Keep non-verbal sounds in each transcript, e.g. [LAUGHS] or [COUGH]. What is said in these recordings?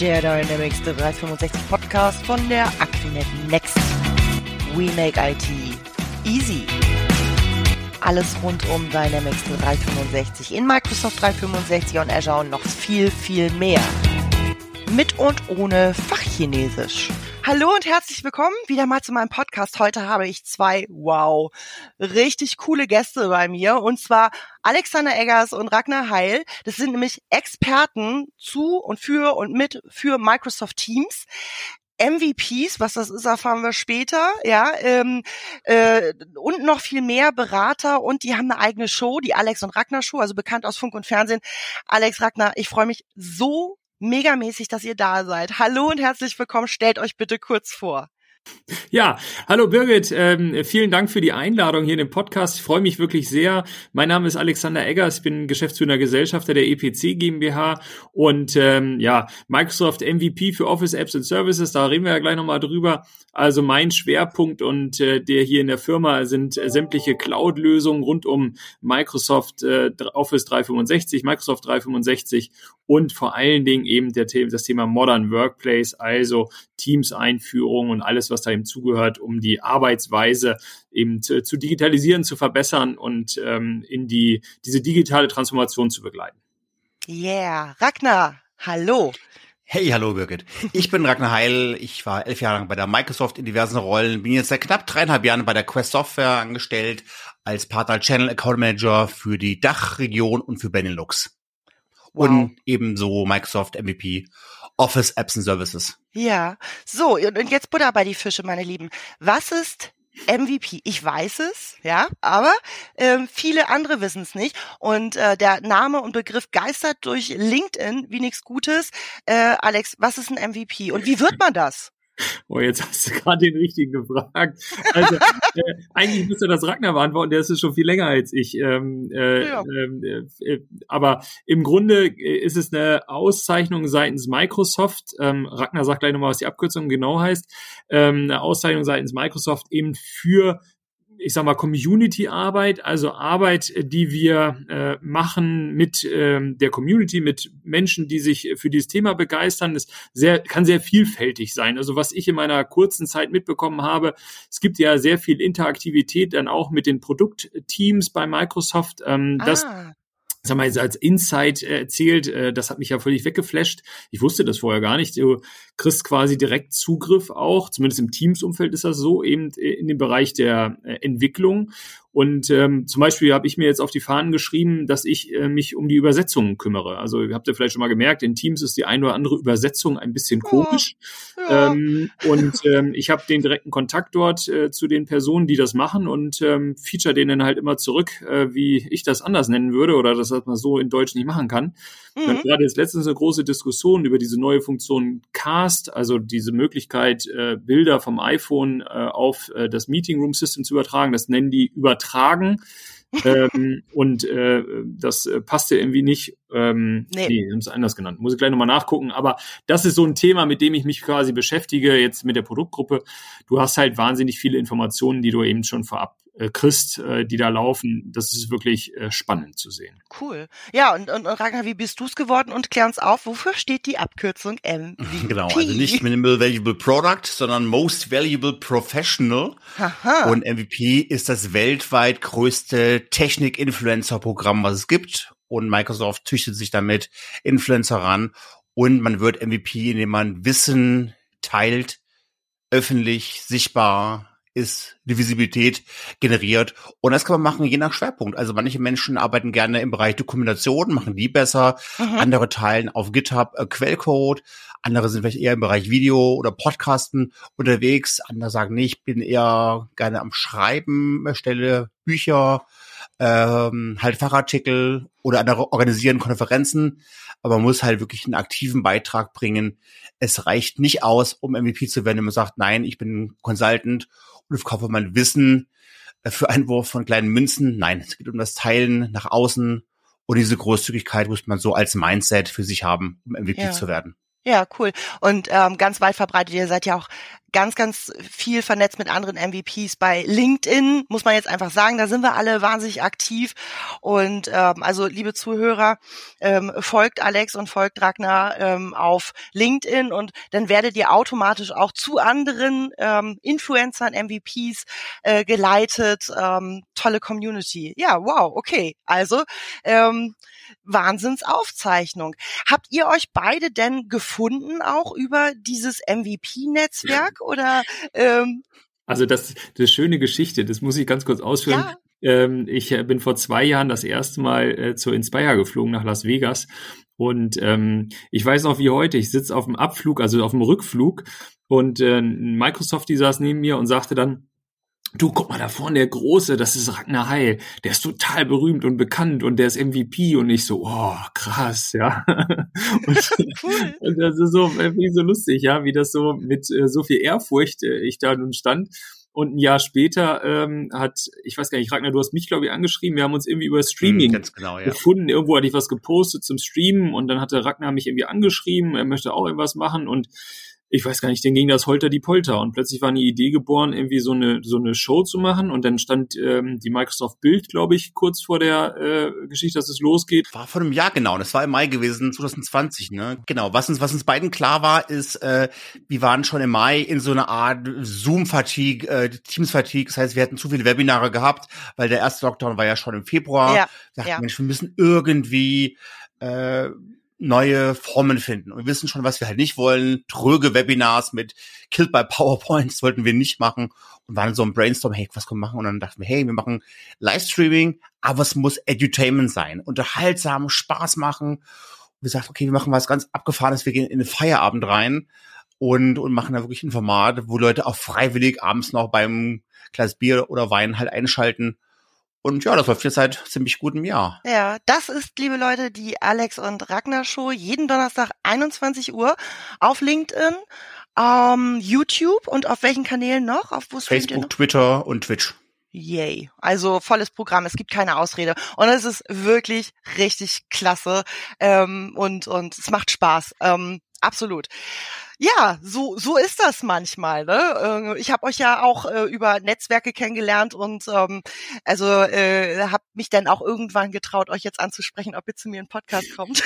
der Dynamics 365 Podcast von der Aquinet Next. We make IT easy. Alles rund um Dynamics 365 in Microsoft 365 und Azure und noch viel, viel mehr. Mit und ohne Fachchinesisch. Hallo und herzlich willkommen wieder mal zu meinem Podcast. Heute habe ich zwei, wow, richtig coole Gäste bei mir. Und zwar Alexander Eggers und Ragnar Heil. Das sind nämlich Experten zu und für und mit für Microsoft Teams. MVPs, was das ist, erfahren wir später, ja, ähm, äh, und noch viel mehr Berater und die haben eine eigene Show, die Alex und Ragnar Show, also bekannt aus Funk und Fernsehen. Alex Ragnar, ich freue mich so megamäßig, dass ihr da seid. Hallo und herzlich willkommen. Stellt euch bitte kurz vor. Ja, hallo Birgit, ähm, vielen Dank für die Einladung hier in den Podcast. Ich freue mich wirklich sehr. Mein Name ist Alexander Eggers, ich bin Geschäftsführer Gesellschafter der EPC GmbH und ähm, ja, Microsoft MVP für Office Apps and Services, da reden wir ja gleich nochmal drüber. Also mein Schwerpunkt und äh, der hier in der Firma sind äh, sämtliche Cloud-Lösungen rund um Microsoft äh, Office 365, Microsoft 365 und vor allen Dingen eben der, das Thema Modern Workplace, also Teams-Einführung und alles, was da eben zugehört, um die Arbeitsweise eben zu, zu digitalisieren, zu verbessern und ähm, in die, diese digitale Transformation zu begleiten. Yeah, Ragnar, hallo. Hey, hallo Birgit. Ich bin Ragnar Heil. Ich war elf Jahre lang bei der Microsoft in diversen Rollen, bin jetzt seit knapp dreieinhalb Jahren bei der Quest Software angestellt als Partner Channel Account Manager für die Dachregion und für Benelux. Wow. Und ebenso Microsoft MVP Office Apps and Services. Ja, so, und jetzt Butter bei die Fische, meine Lieben. Was ist MVP. Ich weiß es, ja, aber ähm, viele andere wissen es nicht. Und äh, der Name und Begriff geistert durch LinkedIn wie nichts Gutes. Äh, Alex, was ist ein MVP und wie wird man das? Oh, jetzt hast du gerade den richtigen gefragt. Also äh, eigentlich müsste das Ragnar beantworten, der ist es schon viel länger als ich. Ähm, äh, ja. Ähm, äh, äh, aber im Grunde äh, ist es eine Auszeichnung seitens Microsoft. Ähm, Ragnar sagt gleich nochmal, was die Abkürzung genau heißt. Ähm, eine Auszeichnung seitens Microsoft eben für ich sag mal, Community-Arbeit, also Arbeit, die wir äh, machen mit ähm, der Community, mit Menschen, die sich für dieses Thema begeistern, ist sehr, kann sehr vielfältig sein. Also was ich in meiner kurzen Zeit mitbekommen habe, es gibt ja sehr viel Interaktivität dann auch mit den Produktteams bei Microsoft. Ähm, ah. Das sag mal, als Insight erzählt, äh, das hat mich ja völlig weggeflasht. Ich wusste das vorher gar nicht. Du kriegst quasi direkt Zugriff auch, zumindest im Teams-Umfeld ist das so, eben in den Bereich der äh, Entwicklung. Und ähm, zum Beispiel habe ich mir jetzt auf die Fahnen geschrieben, dass ich äh, mich um die Übersetzungen kümmere. Also ihr habt ja vielleicht schon mal gemerkt, in Teams ist die eine oder andere Übersetzung ein bisschen komisch. Ja. Ähm, und ähm, ich habe den direkten Kontakt dort äh, zu den Personen, die das machen und ähm, feature denen halt immer zurück, äh, wie ich das anders nennen würde oder dass man so in Deutsch nicht machen kann. Mhm. Wir hatten gerade jetzt letztens eine große Diskussion über diese neue Funktion Cast, also diese Möglichkeit, äh, Bilder vom iPhone äh, auf äh, das Meeting Room System zu übertragen. Das nennen die übertragen. ähm, [LAUGHS] und äh, das äh, passte irgendwie nicht. Ähm, nee, nee haben es anders genannt. Muss ich gleich nochmal nachgucken. Aber das ist so ein Thema, mit dem ich mich quasi beschäftige, jetzt mit der Produktgruppe. Du hast halt wahnsinnig viele Informationen, die du eben schon vorab äh, kriegst, äh, die da laufen. Das ist wirklich äh, spannend zu sehen. Cool. Ja, und, und, und Ragnar, wie bist du es geworden? Und klär uns auf, wofür steht die Abkürzung MVP? [LAUGHS] Genau, also nicht Minimal Valuable Product, sondern Most Valuable Professional. Aha. Und MVP ist das weltweit größte Technik-Influencer-Programm, was es gibt. Und Microsoft züchtet sich damit Influencer ran. Und man wird MVP, indem man Wissen teilt, öffentlich, sichtbar, ist die Visibilität generiert. Und das kann man machen je nach Schwerpunkt. Also manche Menschen arbeiten gerne im Bereich Dokumentation, machen die besser. Mhm. Andere teilen auf GitHub äh, Quellcode. Andere sind vielleicht eher im Bereich Video oder Podcasten unterwegs. Andere sagen, nee, ich bin eher gerne am Schreiben, erstelle Bücher, ähm, halt Fachartikel oder andere organisieren Konferenzen. Aber man muss halt wirklich einen aktiven Beitrag bringen. Es reicht nicht aus, um MVP zu werden, wenn man sagt, nein, ich bin Consultant und verkaufe mein Wissen äh, für Einwurf von kleinen Münzen. Nein, es geht um das Teilen nach außen und diese Großzügigkeit muss man so als Mindset für sich haben, um MVP ja. zu werden. Ja, cool. Und ähm, ganz weit verbreitet, ihr seid ja auch ganz, ganz viel vernetzt mit anderen MVPs bei LinkedIn, muss man jetzt einfach sagen. Da sind wir alle wahnsinnig aktiv. Und ähm, also, liebe Zuhörer, ähm, folgt Alex und folgt Ragnar ähm, auf LinkedIn und dann werdet ihr automatisch auch zu anderen ähm, Influencern, MVPs äh, geleitet. Ähm, tolle Community. Ja, wow, okay. Also, ähm, Wahnsinnsaufzeichnung. Habt ihr euch beide denn gefunden auch über dieses MVP-Netzwerk oder? Ähm also das, das schöne Geschichte, das muss ich ganz kurz ausführen. Ja. Ähm, ich äh, bin vor zwei Jahren das erste Mal äh, zur Inspire geflogen nach Las Vegas und ähm, ich weiß noch wie heute, ich sitze auf dem Abflug, also auf dem Rückflug und äh, Microsoft, die saß neben mir und sagte dann, du guck mal da vorne, der Große, das ist Ragnar Heil, der ist total berühmt und bekannt und der ist MVP und ich so, oh, krass, ja. [LAUGHS] und, [LAUGHS] cool. und das ist so, wie so lustig, ja, wie das so mit äh, so viel Ehrfurcht äh, ich da nun stand. Und ein Jahr später ähm, hat, ich weiß gar nicht, Ragnar, du hast mich, glaube ich, angeschrieben. Wir haben uns irgendwie über Streaming mm, genau, ja. gefunden. Irgendwo hatte ich was gepostet zum Streamen und dann hatte Ragnar mich irgendwie angeschrieben, er möchte auch irgendwas machen und ich weiß gar nicht, denen ging das Holter die Polter und plötzlich war eine Idee geboren, irgendwie so eine so eine Show zu machen und dann stand ähm, die Microsoft Bild, glaube ich, kurz vor der äh, Geschichte, dass es losgeht. War vor einem Jahr genau, das war im Mai gewesen, 2020, ne? Genau. Was uns was uns beiden klar war, ist, äh, wir waren schon im Mai in so einer Art Zoom-Fatigue, äh, Teams-Fatigue. Das heißt, wir hatten zu viele Webinare gehabt, weil der erste Lockdown war ja schon im Februar. Ja, wir dachten, ja. Mensch, wir müssen irgendwie äh, neue Formen finden. Und wir wissen schon, was wir halt nicht wollen. Tröge Webinars mit Killed by PowerPoints [LAUGHS] wollten wir nicht machen. Und waren so ein Brainstorm, hey, was können wir machen? Und dann dachten wir, hey, wir machen Livestreaming, aber es muss Edutainment sein. Unterhaltsam, Spaß machen. Und wir sagten, okay, wir machen was ganz Abgefahrenes. Wir gehen in den Feierabend rein und, und machen da wirklich ein Format, wo Leute auch freiwillig abends noch beim Glas Bier oder Wein halt einschalten und ja, das läuft jetzt seit ziemlich gutem Jahr. Ja, das ist, liebe Leute, die Alex und Ragnar Show jeden Donnerstag 21 Uhr auf LinkedIn, ähm, YouTube und auf welchen Kanälen noch? Auf wo Facebook, Twitter und Twitch. Yay. Also volles Programm, es gibt keine Ausrede. Und es ist wirklich richtig klasse. Ähm, und, und es macht Spaß. Ähm, absolut. Ja, so so ist das manchmal. Ne? Äh, ich habe euch ja auch äh, über Netzwerke kennengelernt und ähm, also äh, habe mich dann auch irgendwann getraut, euch jetzt anzusprechen, ob ihr zu mir in Podcast kommt.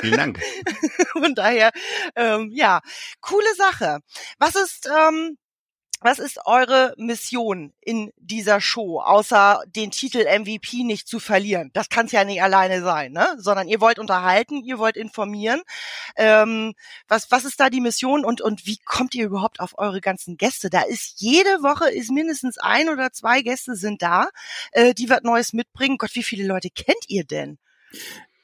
Vielen Dank. [LAUGHS] Von daher, ähm, ja, coole Sache. Was ist ähm, was ist eure Mission in dieser Show, außer den Titel MVP nicht zu verlieren? Das kann es ja nicht alleine sein, ne? Sondern ihr wollt unterhalten, ihr wollt informieren. Ähm, was, was ist da die Mission und, und wie kommt ihr überhaupt auf eure ganzen Gäste? Da ist jede Woche ist mindestens ein oder zwei Gäste sind da, äh, die was Neues mitbringen. Gott, wie viele Leute kennt ihr denn?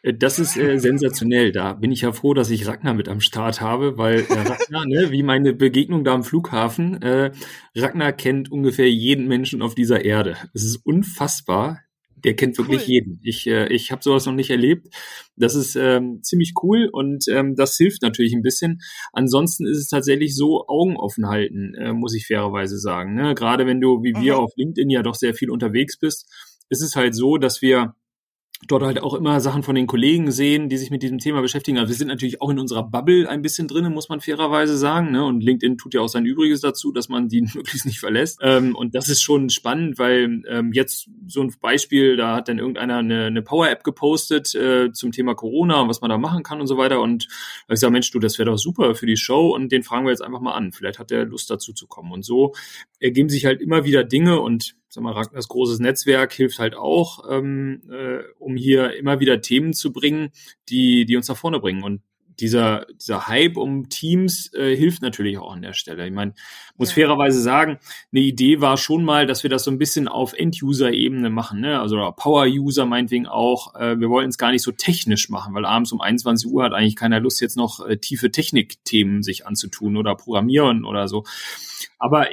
Äh, das ist äh, sensationell. Da bin ich ja froh, dass ich Ragnar mit am Start habe, weil äh, Ragnar, ne, wie meine Begegnung da am Flughafen, äh, Ragnar kennt ungefähr jeden Menschen auf dieser Erde. Es ist unfassbar. Der kennt wirklich cool. jeden. Ich, äh, ich habe sowas noch nicht erlebt. Das ist ähm, ziemlich cool und ähm, das hilft natürlich ein bisschen. Ansonsten ist es tatsächlich so Augen offen halten, äh, muss ich fairerweise sagen. Ne? Gerade wenn du, wie wir mhm. auf LinkedIn ja doch sehr viel unterwegs bist, ist es halt so, dass wir dort halt auch immer Sachen von den Kollegen sehen, die sich mit diesem Thema beschäftigen. Also wir sind natürlich auch in unserer Bubble ein bisschen drin, muss man fairerweise sagen. Ne? Und LinkedIn tut ja auch sein Übriges dazu, dass man die [LAUGHS] möglichst nicht verlässt. Ähm, und das ist schon spannend, weil ähm, jetzt so ein Beispiel, da hat dann irgendeiner eine, eine Power-App gepostet äh, zum Thema Corona und was man da machen kann und so weiter. Und ich sage, Mensch, du, das wäre doch super für die Show und den fragen wir jetzt einfach mal an. Vielleicht hat der Lust dazu zu kommen. Und so ergeben sich halt immer wieder Dinge und sag mal, das großes Netzwerk hilft halt auch, ähm, äh, um hier immer wieder Themen zu bringen, die, die uns nach vorne bringen. Und dieser, dieser Hype um Teams äh, hilft natürlich auch an der Stelle. Ich meine, muss ja. fairerweise sagen, eine Idee war schon mal, dass wir das so ein bisschen auf End-User-Ebene machen, ne? also Power-User meinetwegen auch. Äh, wir wollten es gar nicht so technisch machen, weil abends um 21 Uhr hat eigentlich keiner Lust, jetzt noch äh, tiefe Technikthemen sich anzutun oder programmieren oder so. Aber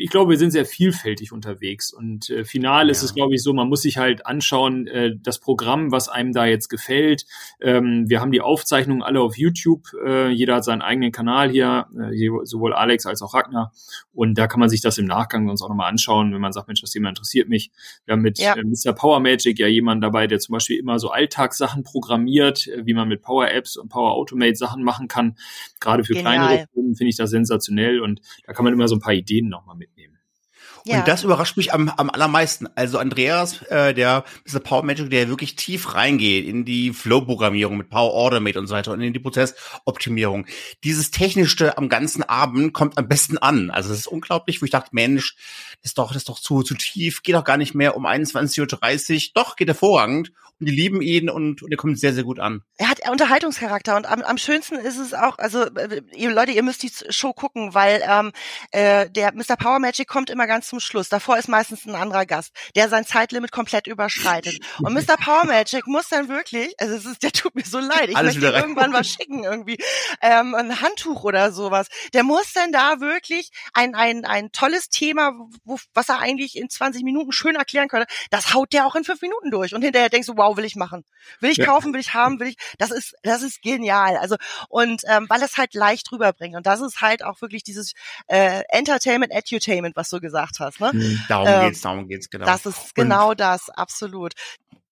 ich, glaube, wir sind sehr vielfältig unterwegs und äh, final ja. ist es, glaube ich, so, man muss sich halt anschauen, äh, das Programm, was einem da jetzt gefällt. Ähm, wir haben die Aufzeichnungen alle auf YouTube. Äh, jeder hat seinen eigenen Kanal hier, äh, sowohl Alex als auch Ragnar. Und da kann man sich das im Nachgang sonst auch nochmal anschauen, wenn man sagt, Mensch, das Thema interessiert mich. Wir haben mit ja. äh, Mr. Power Magic ja jemanden dabei, der zum Beispiel immer so Alltagssachen programmiert, äh, wie man mit Power Apps und Power Automate Sachen machen kann. Gerade für Genial. kleinere Firmen finde ich das sensationell und da kann man immer so ein paar Ideen nochmal mitnehmen. Ja. Und das überrascht mich am, am allermeisten. Also Andreas, äh, der Mr. Power Magic, der wirklich tief reingeht in die Flow-Programmierung mit Power Automate und so weiter und in die Prozessoptimierung. Dieses Technische am ganzen Abend kommt am besten an. Also es ist unglaublich, wo ich dachte, Mensch, das ist doch, das ist doch zu, zu tief, geht doch gar nicht mehr um 21.30 Uhr. Doch, geht hervorragend die lieben ihn und, und er kommt sehr, sehr gut an. Er hat Unterhaltungscharakter und am, am schönsten ist es auch, also äh, ihr Leute, ihr müsst die Show gucken, weil ähm, äh, der Mr. Power Magic kommt immer ganz zum Schluss. Davor ist meistens ein anderer Gast, der sein Zeitlimit komplett überschreitet. Und Mr. [LAUGHS] Power Magic muss dann wirklich, also es ist, der tut mir so leid, ich Alles möchte irgendwann was schicken irgendwie, ähm, ein Handtuch oder sowas. Der muss dann da wirklich ein, ein, ein tolles Thema, wo, was er eigentlich in 20 Minuten schön erklären könnte, das haut der auch in fünf Minuten durch. Und hinterher denkst du, wow, will ich machen. Will ich ja. kaufen, will ich haben, will ich. Das ist, das ist genial. Also und ähm, weil es halt leicht rüberbringt und das ist halt auch wirklich dieses äh, Entertainment, Edutainment, was du gesagt hast. Ne? Mhm. Darum ähm, geht's, darum geht's genau. Das ist genau und, das, absolut.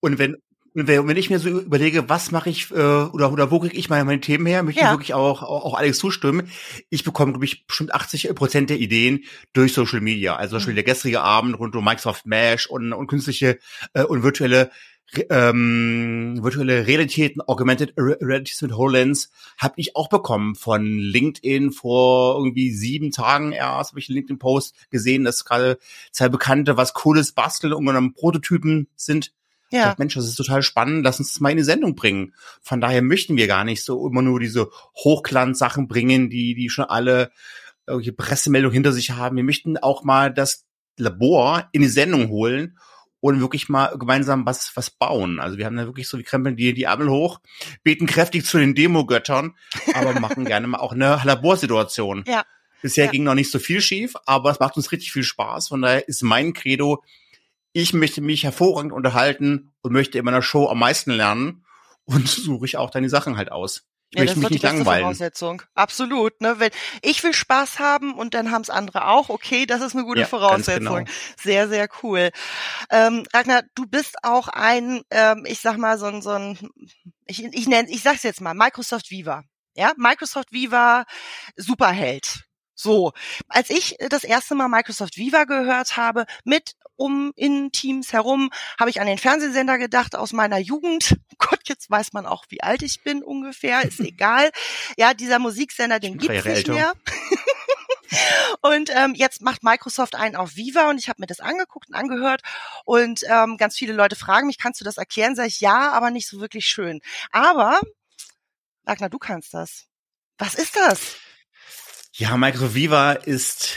Und wenn wenn ich mir so überlege, was mache ich äh, oder oder wo kriege ich meine, meine Themen her, möchte ja. ich wirklich auch, auch auch Alex zustimmen. Ich bekomme glaube ich bestimmt 80 Prozent der Ideen durch Social Media. Also zum Beispiel mhm. der gestrige Abend rund um Microsoft Mesh und, und künstliche äh, und virtuelle ähm, virtuelle Realitäten, Augmented Realities mit HoloLens, habe ich auch bekommen von LinkedIn vor irgendwie sieben Tagen erst, habe ich einen LinkedIn-Post gesehen, dass gerade zwei Bekannte was Cooles basteln und dann Prototypen sind. Ja. Dachte, Mensch, das ist total spannend, lass uns das mal in die Sendung bringen. Von daher möchten wir gar nicht so immer nur diese Hochglanz-Sachen bringen, die, die schon alle irgendwelche Pressemeldungen hinter sich haben. Wir möchten auch mal das Labor in die Sendung holen und wirklich mal gemeinsam was, was bauen. Also wir haben da wirklich so, wir krempeln die, die Ärmel hoch, beten kräftig zu den Demo-Göttern, aber machen [LAUGHS] gerne mal auch eine Laborsituation. Ja. Bisher ja. ging noch nicht so viel schief, aber es macht uns richtig viel Spaß. Von daher ist mein Credo, ich möchte mich hervorragend unterhalten und möchte in meiner Show am meisten lernen und [LAUGHS] suche ich auch dann die Sachen halt aus. Ich ja, möchte mich nicht langweilen. Voraussetzung. Absolut. Ne? Wenn ich will Spaß haben und dann haben es andere auch, okay, das ist eine gute ja, Voraussetzung. Genau. Sehr, sehr cool. Ähm, Ragnar, du bist auch ein, ähm, ich sag mal, so ein, so ein ich, ich nenne, ich sag's jetzt mal, Microsoft Viva. Ja, Microsoft Viva Superheld. So, als ich das erste Mal Microsoft Viva gehört habe, mit um in Teams herum, habe ich an den Fernsehsender gedacht aus meiner Jugend. [LAUGHS] Oh Gott, jetzt weiß man auch, wie alt ich bin ungefähr, ist [LAUGHS] egal. Ja, dieser Musiksender, den gibt's nicht mehr. [LAUGHS] und ähm, jetzt macht Microsoft einen auf Viva und ich habe mir das angeguckt und angehört und ähm, ganz viele Leute fragen mich, kannst du das erklären? Sag ich ja, aber nicht so wirklich schön. Aber Ragnar, du kannst das. Was ist das? Ja, Microsoft Viva ist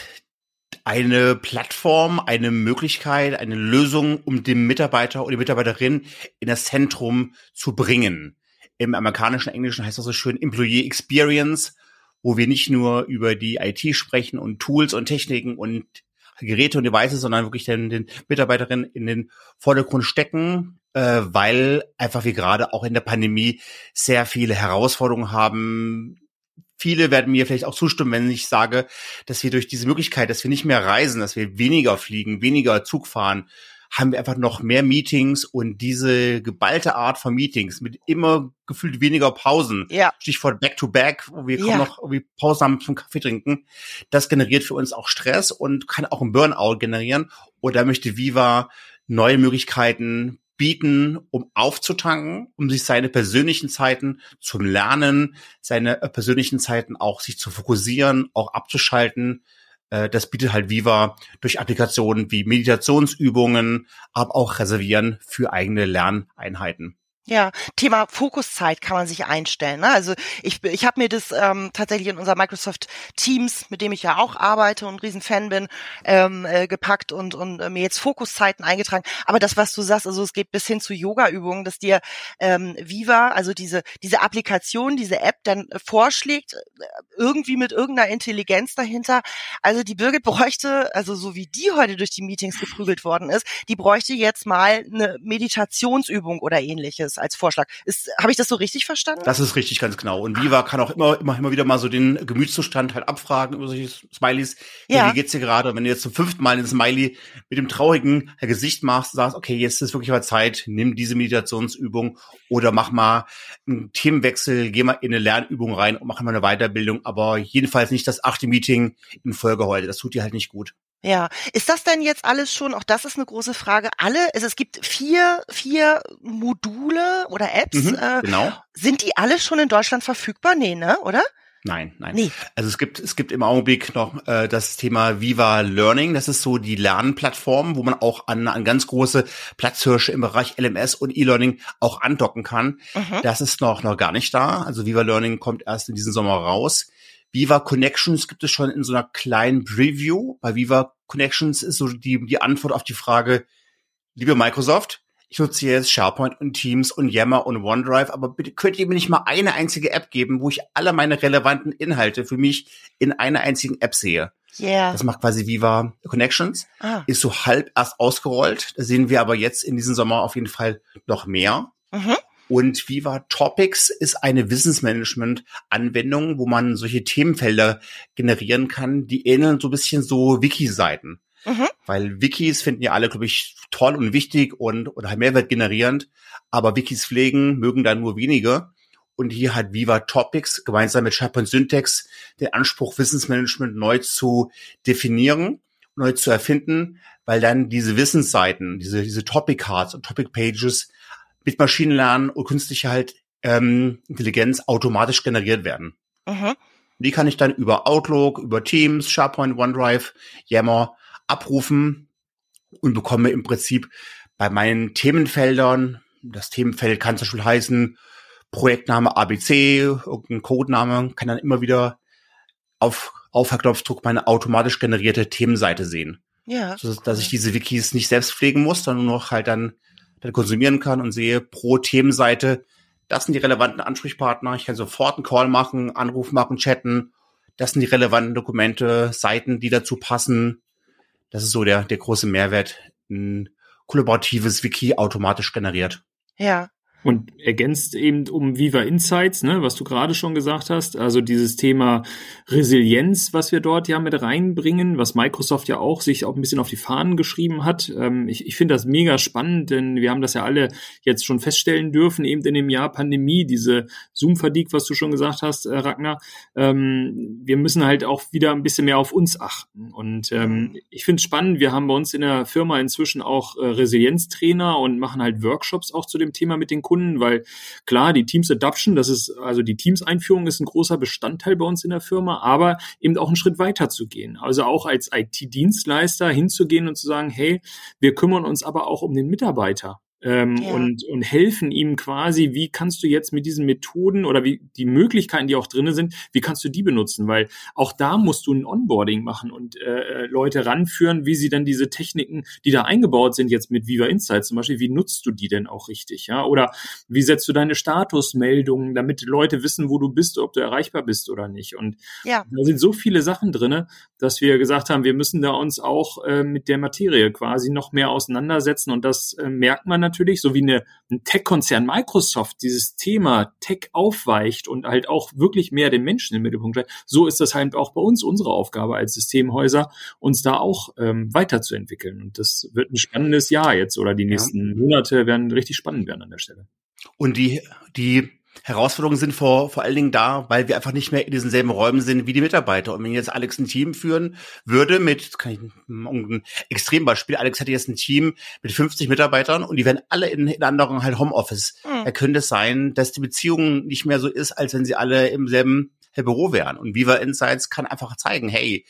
eine Plattform, eine Möglichkeit, eine Lösung, um den Mitarbeiter oder die Mitarbeiterin in das Zentrum zu bringen. Im amerikanischen Englischen heißt das so schön Employee Experience, wo wir nicht nur über die IT sprechen und Tools und Techniken und Geräte und Devices, sondern wirklich den, den Mitarbeiterinnen in den Vordergrund stecken, äh, weil einfach wir gerade auch in der Pandemie sehr viele Herausforderungen haben, viele werden mir vielleicht auch zustimmen, wenn ich sage, dass wir durch diese Möglichkeit, dass wir nicht mehr reisen, dass wir weniger fliegen, weniger Zug fahren, haben wir einfach noch mehr Meetings und diese geballte Art von Meetings mit immer gefühlt weniger Pausen. Ja. Stichwort Back-to-Back, wo wir kaum noch irgendwie Pausen haben zum Kaffee trinken. Das generiert für uns auch Stress und kann auch einen Burnout generieren. Und da möchte Viva neue Möglichkeiten bieten, um aufzutanken, um sich seine persönlichen Zeiten zum Lernen, seine äh, persönlichen Zeiten auch sich zu fokussieren, auch abzuschalten. Äh, das bietet halt Viva durch Applikationen wie Meditationsübungen, aber auch Reservieren für eigene Lerneinheiten. Ja, Thema Fokuszeit kann man sich einstellen. Ne? Also ich, ich habe mir das ähm, tatsächlich in unser Microsoft Teams, mit dem ich ja auch arbeite und ein Riesenfan bin, ähm, äh, gepackt und, und äh, mir jetzt Fokuszeiten eingetragen. Aber das, was du sagst, also es geht bis hin zu Yoga-Übungen, dass dir ähm, Viva, also diese, diese Applikation, diese App dann vorschlägt, äh, irgendwie mit irgendeiner Intelligenz dahinter. Also die Birgit bräuchte, also so wie die heute durch die Meetings geprügelt worden ist, die bräuchte jetzt mal eine Meditationsübung oder ähnliches es als Vorschlag. Ist, habe ich das so richtig verstanden? Das ist richtig, ganz genau. Und Viva kann auch immer, immer, immer wieder mal so den Gemütszustand halt abfragen über solche Smileys. Ja. Hey, wie geht's dir gerade? Und wenn du jetzt zum fünften Mal den Smiley mit dem traurigen Gesicht machst, sagst, okay, jetzt ist wirklich mal Zeit, nimm diese Meditationsübung oder mach mal einen Themenwechsel, geh mal in eine Lernübung rein und mach mal eine Weiterbildung, aber jedenfalls nicht das achte Meeting in Folge heute. Das tut dir halt nicht gut. Ja, ist das denn jetzt alles schon, auch das ist eine große Frage, alle, also es gibt vier, vier Module oder Apps, mhm, äh, genau. sind die alle schon in Deutschland verfügbar? Nee, ne, oder? Nein, nein. Nee. Also es gibt es gibt im Augenblick noch äh, das Thema Viva Learning. Das ist so die Lernplattform, wo man auch an, an ganz große Platzhirsche im Bereich LMS und E-Learning auch andocken kann. Mhm. Das ist noch noch gar nicht da. Also Viva Learning kommt erst in diesem Sommer raus. Viva Connections gibt es schon in so einer kleinen Preview. Bei Viva Connections ist so die, die Antwort auf die Frage, liebe Microsoft, ich nutze jetzt SharePoint und Teams und Yammer und OneDrive, aber bitte könnt ihr mir nicht mal eine einzige App geben, wo ich alle meine relevanten Inhalte für mich in einer einzigen App sehe. Yeah. Das macht quasi Viva Connections. Ah. Ist so halb erst ausgerollt. Da sehen wir aber jetzt in diesem Sommer auf jeden Fall noch mehr. Mhm. Und Viva Topics ist eine Wissensmanagement-Anwendung, wo man solche Themenfelder generieren kann, die ähneln so ein bisschen so Wiki-Seiten. Mhm. Weil Wikis finden ja alle, glaube ich, toll und wichtig und oder Mehrwert generierend, aber Wikis pflegen mögen da nur wenige. Und hier hat Viva Topics gemeinsam mit SharePoint Syntax den Anspruch, Wissensmanagement neu zu definieren, neu zu erfinden, weil dann diese Wissensseiten, diese, diese Topic Cards und Topic Pages mit Maschinenlernen und künstlicher halt ähm, Intelligenz automatisch generiert werden. Mhm. Die kann ich dann über Outlook, über Teams, SharePoint, OneDrive, Yammer abrufen und bekomme im Prinzip bei meinen Themenfeldern, das Themenfeld kann zum Beispiel heißen Projektname ABC, irgendein Codename, kann dann immer wieder auf, auf Knopfdruck meine automatisch generierte Themenseite sehen. Ja. So, dass ich diese Wikis nicht selbst pflegen muss, sondern nur noch halt dann dann konsumieren kann und sehe pro Themenseite, das sind die relevanten Ansprechpartner. Ich kann sofort einen Call machen, Anruf machen, chatten. Das sind die relevanten Dokumente, Seiten, die dazu passen. Das ist so der, der große Mehrwert. Ein kollaboratives Wiki automatisch generiert. Ja, und ergänzt eben um Viva Insights, ne, was du gerade schon gesagt hast, also dieses Thema Resilienz, was wir dort ja mit reinbringen, was Microsoft ja auch sich auch ein bisschen auf die Fahnen geschrieben hat. Ähm, ich ich finde das mega spannend, denn wir haben das ja alle jetzt schon feststellen dürfen, eben in dem Jahr Pandemie, diese Zoom-Fatigue, was du schon gesagt hast, äh, Ragnar. Ähm, wir müssen halt auch wieder ein bisschen mehr auf uns achten. Und ähm, ich finde es spannend, wir haben bei uns in der Firma inzwischen auch äh, Resilienztrainer und machen halt Workshops auch zu dem Thema mit den Kunden, weil klar, die Teams Adoption, das ist, also die Teams-Einführung ist ein großer Bestandteil bei uns in der Firma, aber eben auch einen Schritt weiter zu gehen. Also auch als IT-Dienstleister hinzugehen und zu sagen, hey, wir kümmern uns aber auch um den Mitarbeiter ähm, ja. und, und helfen ihm quasi, wie kannst du jetzt mit diesen Methoden oder wie die Möglichkeiten, die auch drinne sind, wie kannst du die benutzen? Weil auch da musst du ein Onboarding machen und äh, Leute ranführen, wie sie dann diese Techniken, die da eingebaut sind, jetzt mit Viva Insights zum Beispiel, wie nutzt du die denn auch richtig? Ja? Oder wie setzt du deine Statusmeldungen, damit Leute wissen, wo du bist, ob du erreichbar bist oder nicht? Und ja. da sind so viele Sachen drinne, dass wir gesagt haben, wir müssen da uns auch äh, mit der Materie quasi noch mehr auseinandersetzen und das äh, merkt man natürlich, so wie eine, ein Tech-Konzern Microsoft dieses Thema Tech aufweicht und halt auch wirklich mehr den Menschen im Mittelpunkt stellt, so ist das halt auch bei uns unsere Aufgabe als Systemhäuser, uns da auch ähm, weiterzuentwickeln. Und das wird ein spannendes Jahr jetzt oder die nächsten ja. Monate werden richtig spannend werden an der Stelle. Und die, die Herausforderungen sind vor, vor allen Dingen da, weil wir einfach nicht mehr in diesen selben Räumen sind wie die Mitarbeiter. Und wenn jetzt Alex ein Team führen würde mit, kann ich ein Extrembeispiel, Alex hätte jetzt ein Team mit 50 Mitarbeitern und die wären alle in, in anderen halt Homeoffice. Mhm. Da könnte es sein, dass die Beziehung nicht mehr so ist, als wenn sie alle im selben Büro wären. Und Viva Insights kann einfach zeigen, hey,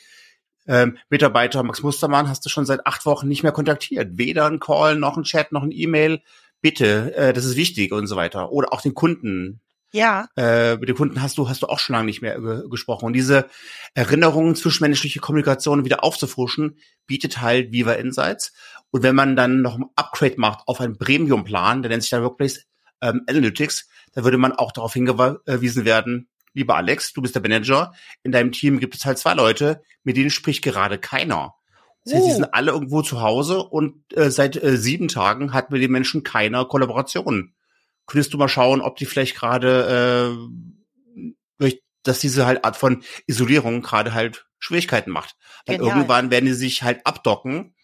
ähm, Mitarbeiter Max Mustermann hast du schon seit acht Wochen nicht mehr kontaktiert. Weder ein Call, noch ein Chat, noch ein E-Mail bitte, äh, das ist wichtig und so weiter. Oder auch den Kunden. Ja. Äh, mit den Kunden hast du, hast du auch schon lange nicht mehr ge gesprochen. Und diese Erinnerungen, zwischenmenschliche Kommunikation wieder aufzufrischen, bietet halt Viva Insights. Und wenn man dann noch ein Upgrade macht auf einen Premium-Plan, der nennt sich dann Workplace ähm, Analytics, da würde man auch darauf hingewiesen werden, lieber Alex, du bist der Manager, in deinem Team gibt es halt zwei Leute, mit denen spricht gerade keiner. Das heißt, die sind alle irgendwo zu Hause und äh, seit äh, sieben Tagen hat mit den Menschen keiner Kollaboration. Könntest du mal schauen, ob die vielleicht gerade, äh, dass diese halt Art von Isolierung gerade halt Schwierigkeiten macht. Dann Genial. irgendwann werden die sich halt abdocken.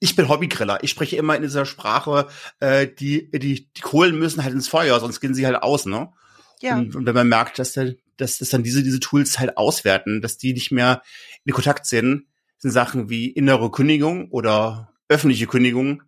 Ich bin Hobbygriller. Ich spreche immer in dieser Sprache, äh, die, die, die Kohlen müssen halt ins Feuer, sonst gehen sie halt aus, ne? Ja. Und, und wenn man merkt, dass, der, dass, dass dann diese, diese Tools halt auswerten, dass die nicht mehr in Kontakt sind, sind Sachen wie innere Kündigung oder öffentliche Kündigung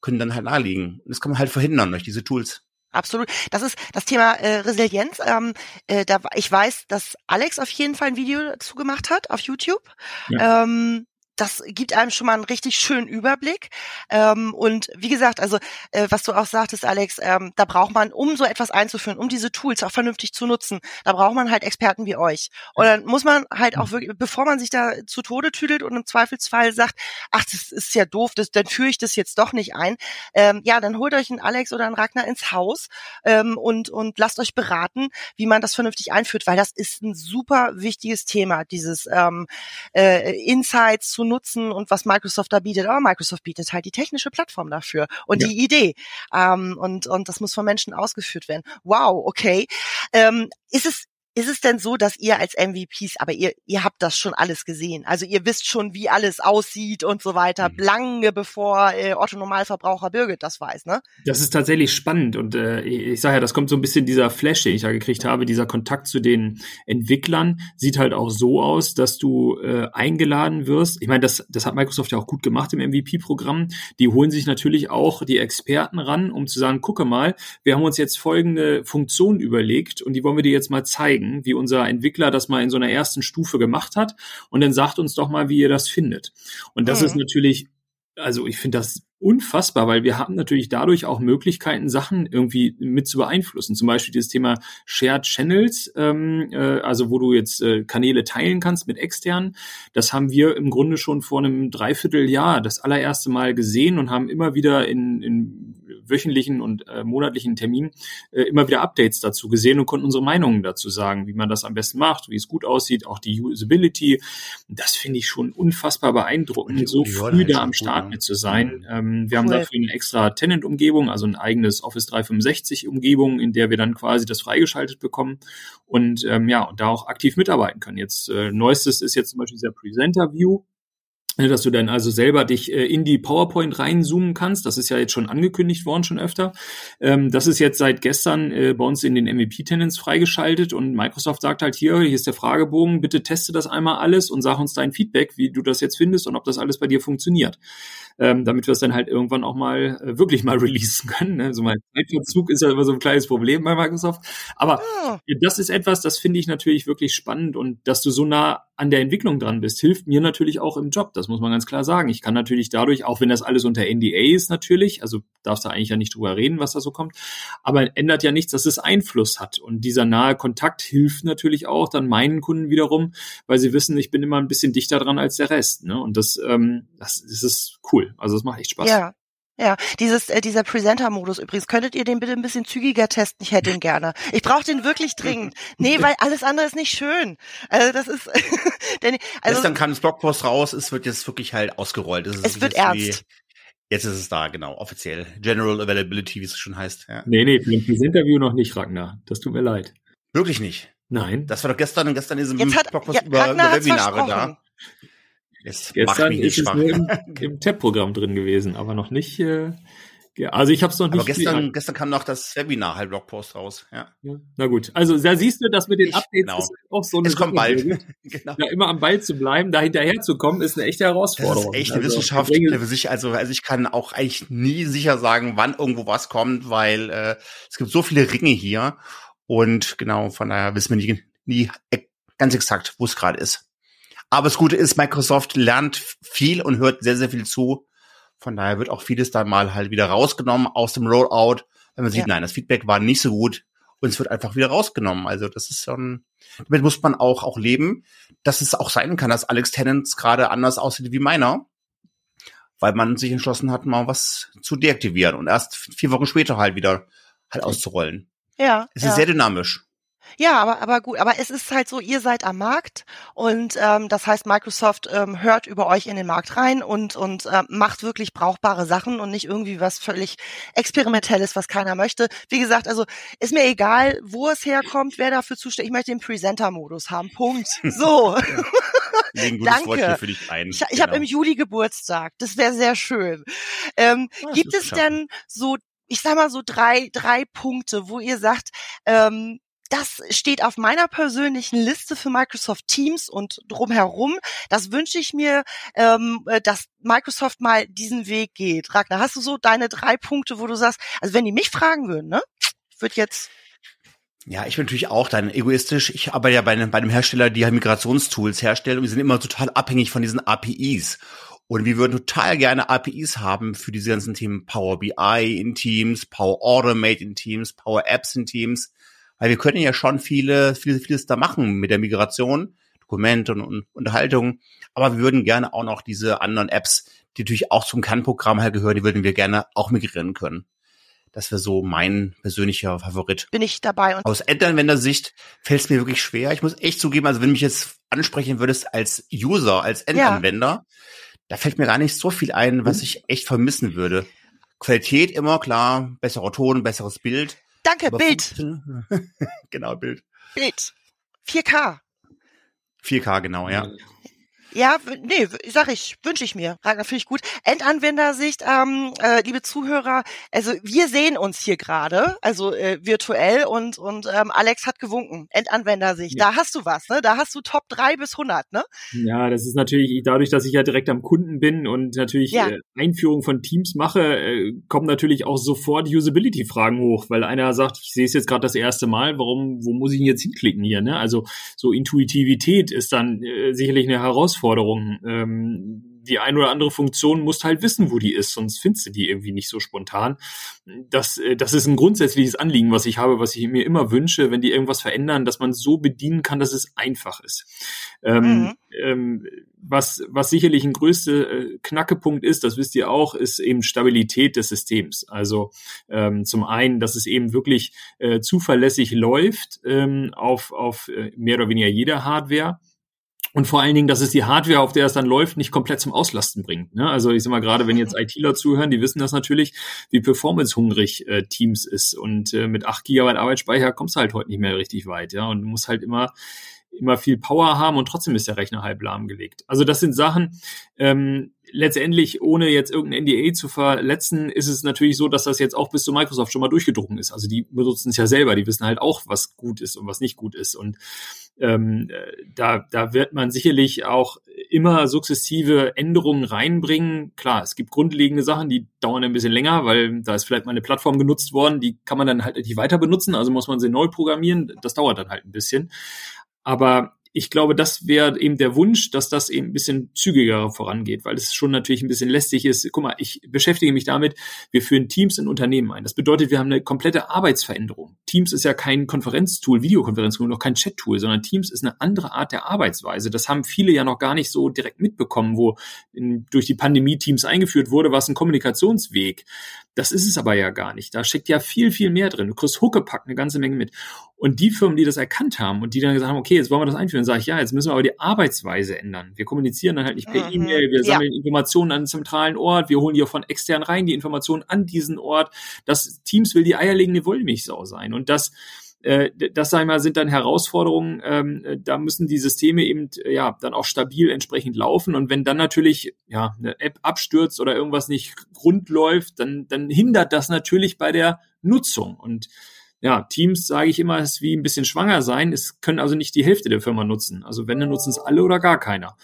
können dann halt naheliegen. Und das kann man halt verhindern durch diese Tools. Absolut. Das ist das Thema äh, Resilienz. Ähm, äh, da, ich weiß, dass Alex auf jeden Fall ein Video dazu gemacht hat auf YouTube. Ja. Ähm, das gibt einem schon mal einen richtig schönen Überblick. Ähm, und wie gesagt, also äh, was du auch sagtest, Alex, ähm, da braucht man, um so etwas einzuführen, um diese Tools auch vernünftig zu nutzen, da braucht man halt Experten wie euch. Und dann muss man halt auch mhm. wirklich, bevor man sich da zu Tode tüdelt und im Zweifelsfall sagt, ach, das ist ja doof, das, dann führe ich das jetzt doch nicht ein. Ähm, ja, dann holt euch einen Alex oder einen Ragnar ins Haus ähm, und, und lasst euch beraten, wie man das vernünftig einführt, weil das ist ein super wichtiges Thema, dieses ähm, äh, Insights zu nutzen und was Microsoft da bietet. Aber Microsoft bietet halt die technische Plattform dafür und ja. die Idee. Ähm, und, und das muss von Menschen ausgeführt werden. Wow, okay. Ähm, ist es ist es denn so, dass ihr als MVPs, aber ihr, ihr habt das schon alles gesehen, also ihr wisst schon, wie alles aussieht und so weiter, mhm. lange bevor äh, Otto Normalverbraucher Birgit das weiß, ne? Das ist tatsächlich spannend und äh, ich sage ja, das kommt so ein bisschen dieser Flash, den ich da gekriegt habe, dieser Kontakt zu den Entwicklern sieht halt auch so aus, dass du äh, eingeladen wirst. Ich meine, das, das hat Microsoft ja auch gut gemacht im MVP-Programm. Die holen sich natürlich auch die Experten ran, um zu sagen, gucke mal, wir haben uns jetzt folgende Funktion überlegt und die wollen wir dir jetzt mal zeigen zeigen, wie unser Entwickler das mal in so einer ersten Stufe gemacht hat. Und dann sagt uns doch mal, wie ihr das findet. Und das mhm. ist natürlich, also ich finde das unfassbar, weil wir haben natürlich dadurch auch Möglichkeiten, Sachen irgendwie mit zu beeinflussen. Zum Beispiel dieses Thema Shared Channels, ähm, äh, also wo du jetzt äh, Kanäle teilen kannst mit externen. Das haben wir im Grunde schon vor einem Dreivierteljahr das allererste Mal gesehen und haben immer wieder in, in wöchentlichen und äh, monatlichen Terminen äh, immer wieder Updates dazu gesehen und konnten unsere Meinungen dazu sagen, wie man das am besten macht, wie es gut aussieht, auch die Usability. Das finde ich schon unfassbar beeindruckend, so früh da am Start mit zu sein. Ähm, wir cool. haben dafür eine extra Tenant-Umgebung, also ein eigenes Office 365-Umgebung, in der wir dann quasi das freigeschaltet bekommen und ähm, ja, und da auch aktiv mitarbeiten können. Jetzt äh, neuestes ist jetzt zum Beispiel dieser Presenter-View Ne, dass du dann also selber dich äh, in die PowerPoint reinzoomen kannst. Das ist ja jetzt schon angekündigt worden, schon öfter. Ähm, das ist jetzt seit gestern äh, bei uns in den MVP-Tenants freigeschaltet und Microsoft sagt halt hier, hier ist der Fragebogen, bitte teste das einmal alles und sag uns dein Feedback, wie du das jetzt findest und ob das alles bei dir funktioniert. Ähm, damit wir es dann halt irgendwann auch mal äh, wirklich mal [LAUGHS] releasen können. Ne? So mein Zeitverzug ist ja immer so ein kleines Problem bei Microsoft. Aber ja. das ist etwas, das finde ich natürlich wirklich spannend und dass du so nah an der Entwicklung dran bist, hilft mir natürlich auch im Job. Das muss man ganz klar sagen. Ich kann natürlich dadurch, auch wenn das alles unter NDA ist natürlich, also darfst du eigentlich ja nicht drüber reden, was da so kommt, aber ändert ja nichts, dass es Einfluss hat. Und dieser nahe Kontakt hilft natürlich auch dann meinen Kunden wiederum, weil sie wissen, ich bin immer ein bisschen dichter dran als der Rest. Ne? Und das, ähm, das, das ist cool. Also es macht echt Spaß. Ja, ja, dieses, äh, dieser Presenter-Modus übrigens, könntet ihr den bitte ein bisschen zügiger testen? Ich hätte ihn gerne. Ich brauche den wirklich dringend. Nee, weil alles andere ist nicht schön. Also das ist. [LAUGHS] denn, also, Gestern kam das Blogpost raus, es wird jetzt wirklich halt ausgerollt. Es, es wird ernst. Wie, jetzt ist es da, genau, offiziell. General Availability, wie es schon heißt. Ja. Nee, nee, für ein Presenter-View noch nicht, Ragnar. Das tut mir leid. Wirklich nicht? Nein. Das war doch gestern und gestern in diesem Blogpost ja, über, über Webinare da. Es gestern ist es nur im, [LAUGHS] im Tab-Programm drin gewesen, aber noch nicht. Äh, also ich habe es noch nicht. Aber gestern, gestern kam noch das Webinar halt Blogpost raus. Ja. ja. Na gut, also da siehst du, dass mit den Updates genau. auch so eine. Es kommt bald. [LAUGHS] genau. Ja, immer am Ball zu bleiben, da hinterher zu kommen, ist eine echte Herausforderung. Das ist echt eine also, Wissenschaft für sich. Also, also ich kann auch eigentlich nie sicher sagen, wann irgendwo was kommt, weil äh, es gibt so viele Ringe hier und genau von daher wissen wir nie, nie ganz exakt, wo es gerade ist. Aber das Gute ist, Microsoft lernt viel und hört sehr, sehr viel zu Von daher wird auch vieles dann mal halt wieder rausgenommen aus dem Rollout, wenn man sieht, ja. nein, das Feedback war nicht so gut und es wird einfach wieder rausgenommen. Also das ist schon, damit muss man auch, auch leben, dass es auch sein kann, dass Alex Tennants gerade anders aussieht wie meiner, weil man sich entschlossen hat, mal was zu deaktivieren und erst vier Wochen später halt wieder halt auszurollen. Ja. Es ist ja. sehr dynamisch. Ja, aber, aber gut, aber es ist halt so, ihr seid am Markt und ähm, das heißt, Microsoft ähm, hört über euch in den Markt rein und, und äh, macht wirklich brauchbare Sachen und nicht irgendwie was völlig Experimentelles, was keiner möchte. Wie gesagt, also ist mir egal, wo es herkommt, wer dafür zusteht. Ich möchte den Presenter-Modus haben. Punkt. So. [LAUGHS] [LAUGHS] Danke. Für dich ein. Ich, ich genau. habe im Juli Geburtstag. Das wäre sehr schön. Ähm, ja, gibt es denn so ich sag mal so drei, drei Punkte, wo ihr sagt, ähm, das steht auf meiner persönlichen Liste für Microsoft Teams und drumherum. Das wünsche ich mir, ähm, äh, dass Microsoft mal diesen Weg geht. Ragnar, hast du so deine drei Punkte, wo du sagst, also wenn die mich fragen würden, ne? Ich würde jetzt ja, ich bin natürlich auch dann egoistisch. Ich arbeite ja bei einem, bei einem Hersteller, die halt Migrationstools herstellen und wir sind immer total abhängig von diesen APIs. Und wir würden total gerne APIs haben für diese ganzen Themen Power BI in Teams, Power Automate in Teams, Power Apps in Teams. Weil wir können ja schon viele, viele, vieles da machen mit der Migration, Dokumente und, und Unterhaltung. Aber wir würden gerne auch noch diese anderen Apps, die natürlich auch zum Kernprogramm halt gehören, die würden wir gerne auch migrieren können. Das wäre so mein persönlicher Favorit. Bin ich dabei. Und Aus Endanwendersicht fällt es mir wirklich schwer. Ich muss echt zugeben, also wenn du mich jetzt ansprechen würdest als User, als Endanwender, ja. da fällt mir gar nicht so viel ein, was ich echt vermissen würde. Qualität immer, klar, besserer Ton, besseres Bild. Danke, Aber Bild. [LAUGHS] genau, Bild. Bild. 4K. 4K, genau, ja. Ja, nee, sag ich, wünsche ich mir. Ragnar, finde ich gut. Endanwendersicht, ähm, äh, liebe Zuhörer, also wir sehen uns hier gerade, also äh, virtuell und und ähm, Alex hat gewunken. Endanwendersicht, ja. da hast du was, ne? Da hast du Top 3 bis 100, ne? Ja, das ist natürlich dadurch, dass ich ja direkt am Kunden bin und natürlich ja. äh, Einführung von Teams mache, äh, kommen natürlich auch sofort Usability-Fragen hoch, weil einer sagt, ich sehe es jetzt gerade das erste Mal, warum, wo muss ich ihn jetzt hinklicken hier, ne? Also so Intuitivität ist dann äh, sicherlich eine Herausforderung Herausforderung. Ähm, die ein oder andere Funktion musst halt wissen, wo die ist, sonst findest du die irgendwie nicht so spontan. Das, äh, das ist ein grundsätzliches Anliegen, was ich habe, was ich mir immer wünsche, wenn die irgendwas verändern, dass man so bedienen kann, dass es einfach ist. Ähm, mhm. ähm, was, was sicherlich ein größter äh, Knackepunkt ist, das wisst ihr auch, ist eben Stabilität des Systems. Also ähm, zum einen, dass es eben wirklich äh, zuverlässig läuft ähm, auf, auf äh, mehr oder weniger jeder Hardware und vor allen Dingen, dass es die Hardware, auf der es dann läuft, nicht komplett zum Auslasten bringt. Ne? Also ich sag mal, gerade wenn jetzt ITler zuhören, die wissen das natürlich, wie performancehungrig äh, Teams ist. Und äh, mit 8 GB Arbeitsspeicher kommst du halt heute nicht mehr richtig weit. Ja? Und du musst halt immer immer viel Power haben und trotzdem ist der Rechner halb lahmgelegt. Also das sind Sachen, ähm, letztendlich, ohne jetzt irgendein NDA zu verletzen, ist es natürlich so, dass das jetzt auch bis zu Microsoft schon mal durchgedrungen ist. Also die benutzen es ja selber, die wissen halt auch, was gut ist und was nicht gut ist. Und ähm, da, da wird man sicherlich auch immer sukzessive Änderungen reinbringen. Klar, es gibt grundlegende Sachen, die dauern ein bisschen länger, weil da ist vielleicht mal eine Plattform genutzt worden, die kann man dann halt nicht weiter benutzen, also muss man sie neu programmieren. Das dauert dann halt ein bisschen. Aber ich glaube, das wäre eben der Wunsch, dass das eben ein bisschen zügiger vorangeht, weil es schon natürlich ein bisschen lästig ist. Guck mal, ich beschäftige mich damit, wir führen Teams in Unternehmen ein. Das bedeutet, wir haben eine komplette Arbeitsveränderung. Teams ist ja kein Konferenztool, Videokonferenztool, noch kein Chat-Tool, sondern Teams ist eine andere Art der Arbeitsweise. Das haben viele ja noch gar nicht so direkt mitbekommen, wo in, durch die Pandemie Teams eingeführt wurde, was ein Kommunikationsweg. Das ist es aber ja gar nicht. Da steckt ja viel, viel mehr drin. Du kriegst Huckepack eine ganze Menge mit. Und die Firmen, die das erkannt haben und die dann gesagt haben, okay, jetzt wollen wir das einführen, sage ich, ja, jetzt müssen wir aber die Arbeitsweise ändern. Wir kommunizieren dann halt nicht per mhm. E-Mail, wir sammeln ja. Informationen an einem zentralen Ort, wir holen die auch von extern rein, die Informationen an diesen Ort. Das Teams will die eierlegende Wollmilchsau sein. Und das das sag ich mal, sind dann Herausforderungen, ähm, da müssen die Systeme eben ja dann auch stabil entsprechend laufen. Und wenn dann natürlich ja eine App abstürzt oder irgendwas nicht rund läuft, dann, dann hindert das natürlich bei der Nutzung. Und ja, Teams, sage ich immer, ist wie ein bisschen schwanger sein. Es können also nicht die Hälfte der Firma nutzen. Also wenn, dann nutzen es alle oder gar keiner.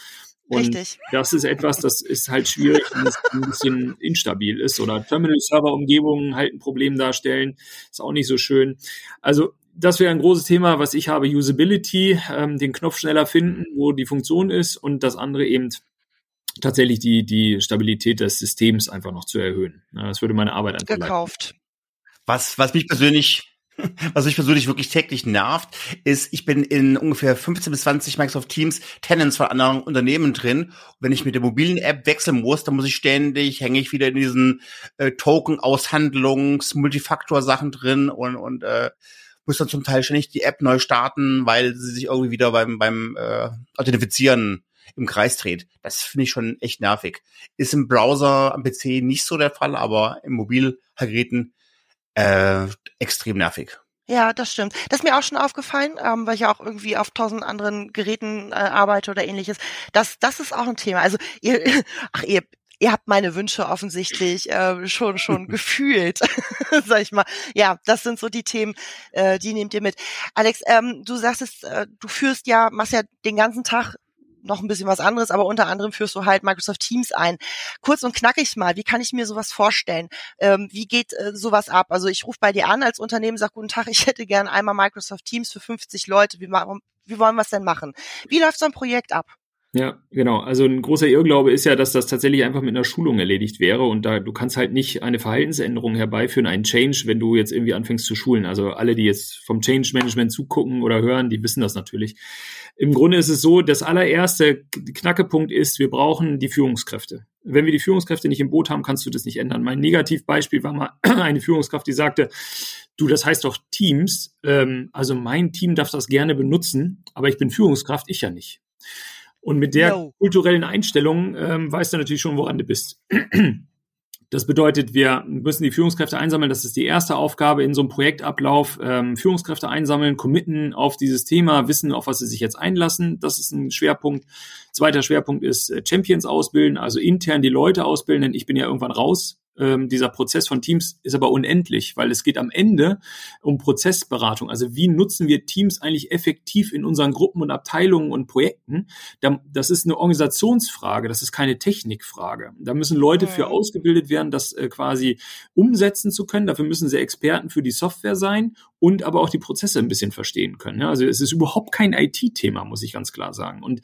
Und Richtig. das ist etwas, das ist halt schwierig, wenn es ein bisschen instabil ist oder Terminal-Server-Umgebungen halt ein Problem darstellen. Ist auch nicht so schön. Also das wäre ein großes Thema, was ich habe, Usability, ähm, den Knopf schneller finden, wo die Funktion ist und das andere eben tatsächlich die, die Stabilität des Systems einfach noch zu erhöhen. Das würde meine Arbeit einfach Gekauft. Was, was mich persönlich [LAUGHS] was mich persönlich wirklich täglich nervt, ist, ich bin in ungefähr 15 bis 20 Microsoft Teams Tenants von anderen Unternehmen drin. Und wenn ich mit der mobilen App wechseln muss, dann muss ich ständig, hänge ich wieder in diesen äh, Token-Aushandlungs-, Multifaktor-Sachen drin und, und äh, muss dann zum Teil ständig die App neu starten, weil sie sich irgendwie wieder beim, beim äh, Authentifizieren im Kreis dreht. Das finde ich schon echt nervig. Ist im Browser am PC nicht so der Fall, aber im Mobilgeräten äh, extrem nervig. Ja, das stimmt. Das ist mir auch schon aufgefallen, ähm, weil ich auch irgendwie auf tausend anderen Geräten äh, arbeite oder ähnliches. Das, das ist auch ein Thema. Also ihr, [LAUGHS] ach ihr, ihr habt meine Wünsche offensichtlich äh, schon schon [LAUGHS] gefühlt, [LAUGHS] sag ich mal. Ja, das sind so die Themen, äh, die nehmt ihr mit. Alex, ähm, du sagst es, äh, du führst ja, machst ja den ganzen Tag noch ein bisschen was anderes, aber unter anderem führst du halt Microsoft Teams ein. Kurz und knackig mal, wie kann ich mir sowas vorstellen? Ähm, wie geht äh, sowas ab? Also ich rufe bei dir an als Unternehmen, sag guten Tag, ich hätte gern einmal Microsoft Teams für 50 Leute. Wie, wie wollen wir es denn machen? Wie läuft so ein Projekt ab? Ja, genau. Also ein großer Irrglaube ist ja, dass das tatsächlich einfach mit einer Schulung erledigt wäre und da du kannst halt nicht eine Verhaltensänderung herbeiführen, einen Change, wenn du jetzt irgendwie anfängst zu schulen. Also alle, die jetzt vom Change Management zugucken oder hören, die wissen das natürlich. Im Grunde ist es so, das allererste Knackepunkt ist, wir brauchen die Führungskräfte. Wenn wir die Führungskräfte nicht im Boot haben, kannst du das nicht ändern. Mein Negativbeispiel war mal [CLEARS THROAT] eine Führungskraft, die sagte, du, das heißt doch Teams, ähm, also mein Team darf das gerne benutzen, aber ich bin Führungskraft, ich ja nicht. Und mit der no. kulturellen Einstellung ähm, weißt du natürlich schon, woran du bist. [CLEARS THROAT] Das bedeutet, wir müssen die Führungskräfte einsammeln. Das ist die erste Aufgabe in so einem Projektablauf. Ähm, Führungskräfte einsammeln, committen auf dieses Thema, wissen, auf was sie sich jetzt einlassen. Das ist ein Schwerpunkt. Zweiter Schwerpunkt ist äh, Champions ausbilden, also intern die Leute ausbilden. Denn ich bin ja irgendwann raus ähm, dieser Prozess von Teams ist aber unendlich, weil es geht am Ende um Prozessberatung. Also wie nutzen wir Teams eigentlich effektiv in unseren Gruppen und Abteilungen und Projekten? Das ist eine Organisationsfrage, das ist keine Technikfrage. Da müssen Leute für mhm. ausgebildet werden, das äh, quasi umsetzen zu können. Dafür müssen sie Experten für die Software sein und aber auch die Prozesse ein bisschen verstehen können. Also es ist überhaupt kein IT-Thema, muss ich ganz klar sagen. Und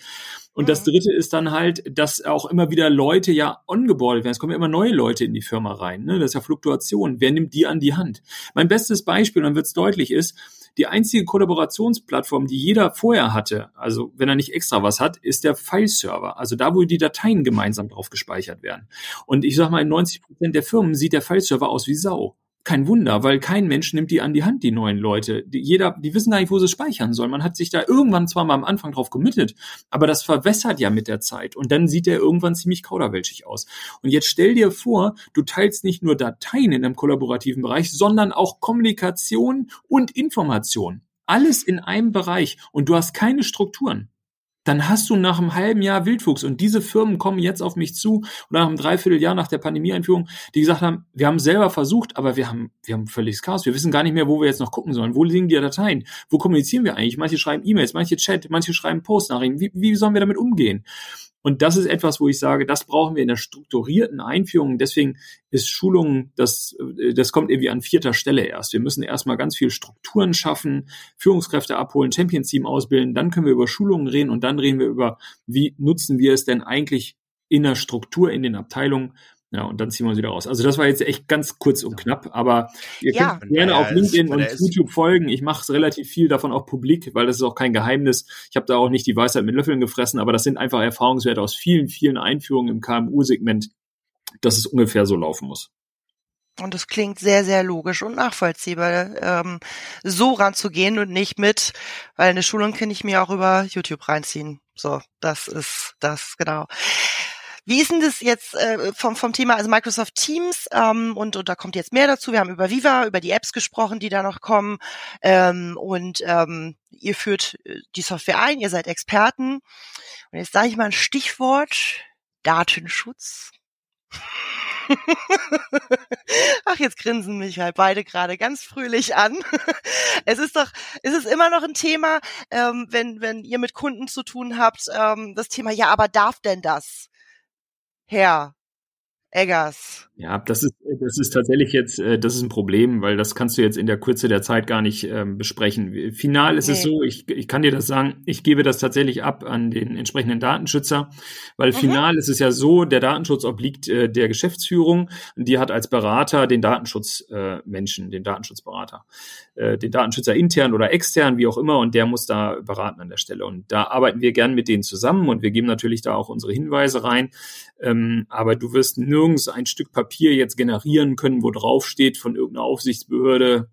und das dritte ist dann halt, dass auch immer wieder Leute ja ongeboardet werden. Es kommen ja immer neue Leute in die Firma rein. Ne? Das ist ja Fluktuation. Wer nimmt die an die Hand? Mein bestes Beispiel, dann wird es deutlich, ist, die einzige Kollaborationsplattform, die jeder vorher hatte, also wenn er nicht extra was hat, ist der Fileserver. Also da, wo die Dateien gemeinsam drauf gespeichert werden. Und ich sag mal, in 90 Prozent der Firmen sieht der Fileserver aus wie Sau kein Wunder, weil kein Mensch nimmt die an die Hand, die neuen Leute. Die, jeder, die wissen gar nicht, wo sie speichern sollen. Man hat sich da irgendwann zwar mal am Anfang drauf committet, aber das verwässert ja mit der Zeit und dann sieht der irgendwann ziemlich kauderwelschig aus. Und jetzt stell dir vor, du teilst nicht nur Dateien in einem kollaborativen Bereich, sondern auch Kommunikation und Information. Alles in einem Bereich und du hast keine Strukturen dann hast du nach einem halben Jahr Wildwuchs. Und diese Firmen kommen jetzt auf mich zu oder nach einem Dreivierteljahr nach der Pandemieeinführung, die gesagt haben, wir haben selber versucht, aber wir haben, wir haben völliges Chaos. Wir wissen gar nicht mehr, wo wir jetzt noch gucken sollen. Wo liegen die Dateien? Wo kommunizieren wir eigentlich? Manche schreiben E-Mails, manche Chat, manche schreiben Postnachrichten. Wie, wie sollen wir damit umgehen? Und das ist etwas, wo ich sage, das brauchen wir in der strukturierten Einführung. Deswegen ist Schulung, das, das kommt irgendwie an vierter Stelle erst. Wir müssen erstmal ganz viel Strukturen schaffen, Führungskräfte abholen, Champions Team ausbilden. Dann können wir über Schulungen reden und dann reden wir über, wie nutzen wir es denn eigentlich in der Struktur in den Abteilungen ja, und dann ziehen wir uns wieder raus. Also das war jetzt echt ganz kurz und knapp, aber ihr ja. könnt gerne ja, auf LinkedIn und YouTube folgen. Ich mache relativ viel davon auch publik, weil das ist auch kein Geheimnis. Ich habe da auch nicht die Weisheit mit Löffeln gefressen, aber das sind einfach Erfahrungswerte aus vielen, vielen Einführungen im KMU-Segment, dass es ungefähr so laufen muss. Und es klingt sehr, sehr logisch und nachvollziehbar, ähm, so ranzugehen und nicht mit, weil eine Schulung kann ich mir auch über YouTube reinziehen. So, das ist das, genau. Wie ist denn das jetzt äh, vom, vom Thema, also Microsoft Teams ähm, und, und da kommt jetzt mehr dazu. Wir haben über Viva, über die Apps gesprochen, die da noch kommen ähm, und ähm, ihr führt äh, die Software ein, ihr seid Experten. Und jetzt sage ich mal ein Stichwort, Datenschutz. [LAUGHS] Ach, jetzt grinsen mich halt beide gerade ganz fröhlich an. [LAUGHS] es ist doch, es ist immer noch ein Thema, ähm, wenn, wenn ihr mit Kunden zu tun habt, ähm, das Thema, ja, aber darf denn das? Herr Eggers. Ja, das ist, das ist tatsächlich jetzt, äh, das ist ein Problem, weil das kannst du jetzt in der Kürze der Zeit gar nicht ähm, besprechen. Final ist nee. es so, ich, ich kann dir das sagen, ich gebe das tatsächlich ab an den entsprechenden Datenschützer, weil mhm. final ist es ja so, der Datenschutz obliegt äh, der Geschäftsführung und die hat als Berater den Datenschutzmenschen, äh, den Datenschutzberater, äh, den Datenschützer intern oder extern, wie auch immer, und der muss da beraten an der Stelle. Und da arbeiten wir gern mit denen zusammen und wir geben natürlich da auch unsere Hinweise rein. Ähm, aber du wirst nirgends ein Stück Papier jetzt generieren können, wo drauf steht von irgendeiner Aufsichtsbehörde,